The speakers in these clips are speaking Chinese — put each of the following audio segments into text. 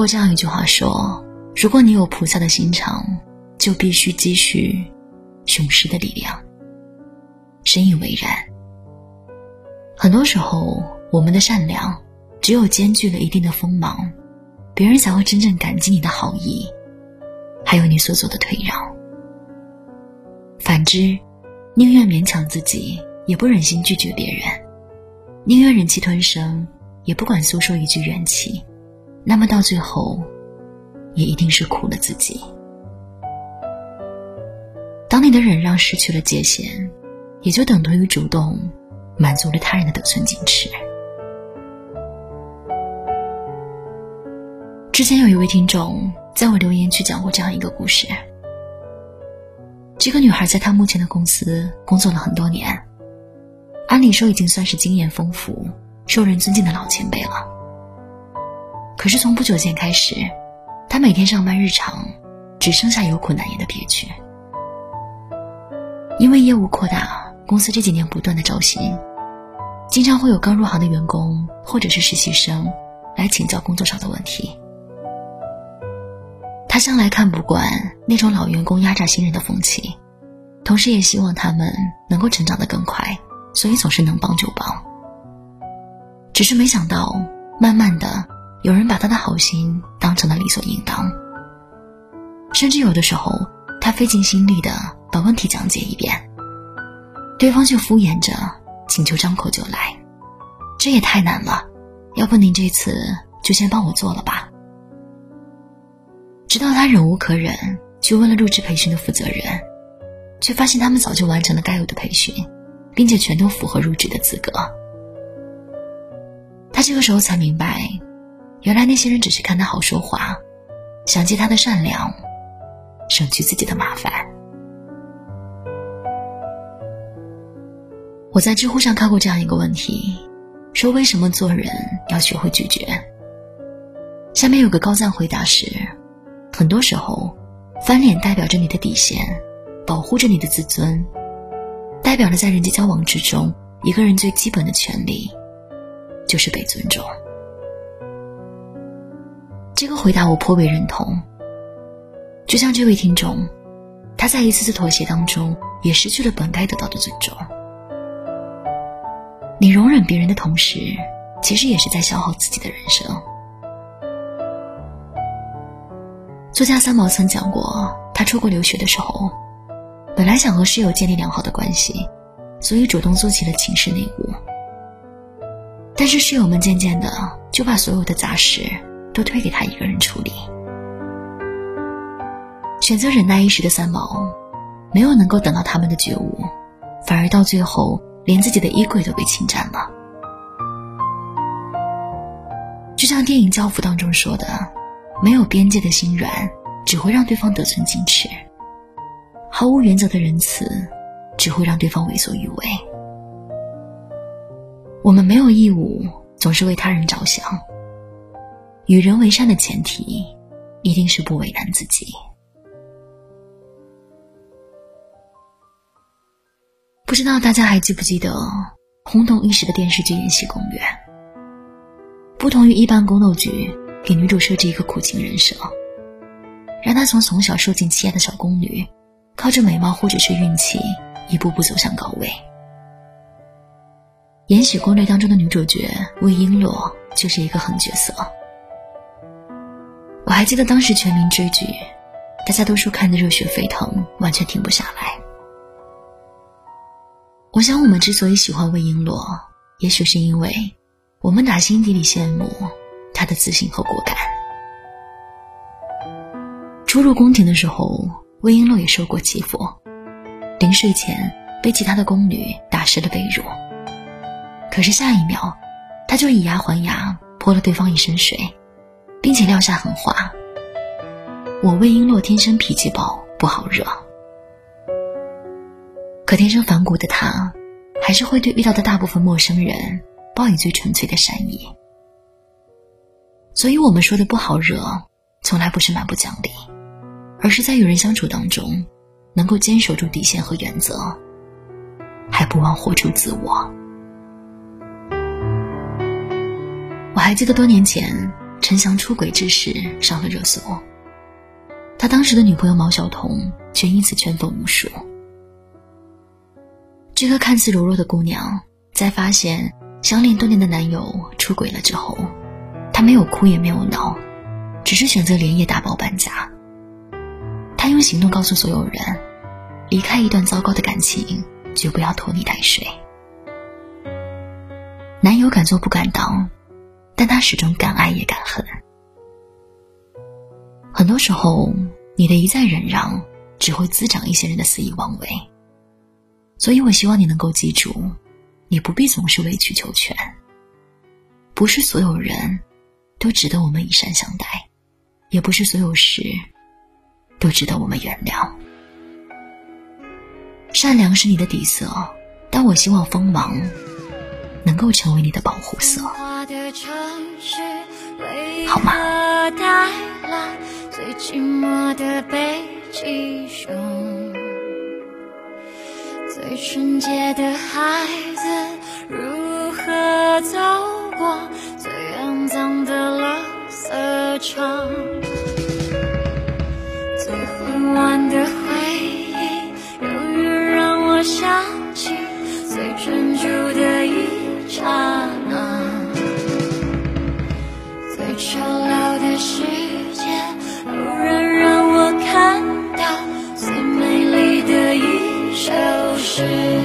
过这样一句话说：“如果你有菩萨的心肠，就必须积蓄雄狮的力量。”深以为然。很多时候，我们的善良只有兼具了一定的锋芒，别人才会真正感激你的好意，还有你所做的退让。反之，宁愿勉强自己，也不忍心拒绝别人；宁愿忍气吞声，也不管诉说一句怨气，那么到最后，也一定是苦了自己。当你的忍让失去了界限，也就等同于主动满足了他人的得寸进尺。之前有一位听众在我留言区讲过这样一个故事：这个女孩在她目前的公司工作了很多年，按理说已经算是经验丰富、受人尊敬的老前辈了。可是从不久前开始，他每天上班日常只剩下有苦难言的憋屈，因为业务扩大。公司这几年不断的招新，经常会有刚入行的员工或者是实习生来请教工作上的问题。他向来看不惯那种老员工压榨新人的风气，同时也希望他们能够成长得更快，所以总是能帮就帮。只是没想到，慢慢的有人把他的好心当成了理所应当，甚至有的时候他费尽心力的把问题讲解一遍。对方却敷衍着请求张口就来，这也太难了。要不您这次就先帮我做了吧。直到他忍无可忍，去问了入职培训的负责人，却发现他们早就完成了该有的培训，并且全都符合入职的资格。他这个时候才明白，原来那些人只是看他好说话，想借他的善良，省去自己的麻烦。我在知乎上看过这样一个问题，说为什么做人要学会拒绝？下面有个高赞回答是：很多时候，翻脸代表着你的底线，保护着你的自尊，代表了在人际交往之中，一个人最基本的权利就是被尊重。这个回答我颇为认同。就像这位听众，他在一次次妥协当中，也失去了本该得到的尊重。你容忍别人的同时，其实也是在消耗自己的人生。作家三毛曾讲过，他出国留学的时候，本来想和室友建立良好的关系，所以主动做起了寝室内务。但是室友们渐渐的就把所有的杂事都推给他一个人处理。选择忍耐一时的三毛，没有能够等到他们的觉悟，反而到最后。连自己的衣柜都被侵占了，就像电影《教父》当中说的：“没有边界的心软，只会让对方得寸进尺；毫无原则的仁慈，只会让对方为所欲为。”我们没有义务总是为他人着想，与人为善的前提，一定是不为难自己。不知道大家还记不记得轰动一时的电视剧《延禧攻略》？不同于一般宫斗剧，给女主设置一个苦情人设，让她从从小受尽欺压的小宫女，靠着美貌或者是运气，一步步走向高位。《延禧攻略》当中的女主角魏璎珞就是一个狠角色。我还记得当时全民追剧，大家都说看得热血沸腾，完全停不下来。我想，我们之所以喜欢魏璎珞，也许是因为我们打心底里羡慕她的自信和果敢。初入宫廷的时候，魏璎珞也受过欺负，临睡前被其他的宫女打湿了被褥。可是下一秒，她就以牙还牙，泼了对方一身水，并且撂下狠话：“我魏璎珞天生脾气暴，不好惹。”可天生反骨的他，还是会对遇到的大部分陌生人报以最纯粹的善意。所以，我们说的不好惹，从来不是蛮不讲理，而是在与人相处当中，能够坚守住底线和原则，还不忘活出自我。我还记得多年前陈翔出轨之事上了热搜，他当时的女朋友毛晓彤却因此圈粉无数。这个看似柔弱的姑娘，在发现相恋多年的男友出轨了之后，她没有哭也没有闹，只是选择连夜打包搬家。她用行动告诉所有人，离开一段糟糕的感情，绝不要拖泥带水。男友敢做不敢当，但他始终敢爱也敢恨。很多时候，你的一再忍让，只会滋长一些人的肆意妄为。所以我希望你能够记住，你不必总是委曲求全。不是所有人都值得我们以善相待，也不是所有事都值得我们原谅。善良是你的底色，但我希望锋芒。能够成为你的保护色，好吗？最寂寞的北极熊，最纯洁的孩子，如何走过最肮脏的垃圾场？是。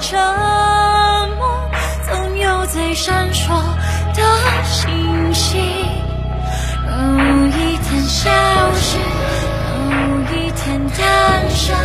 沉默，总有最闪烁的星星。有一天消失，有一天诞生，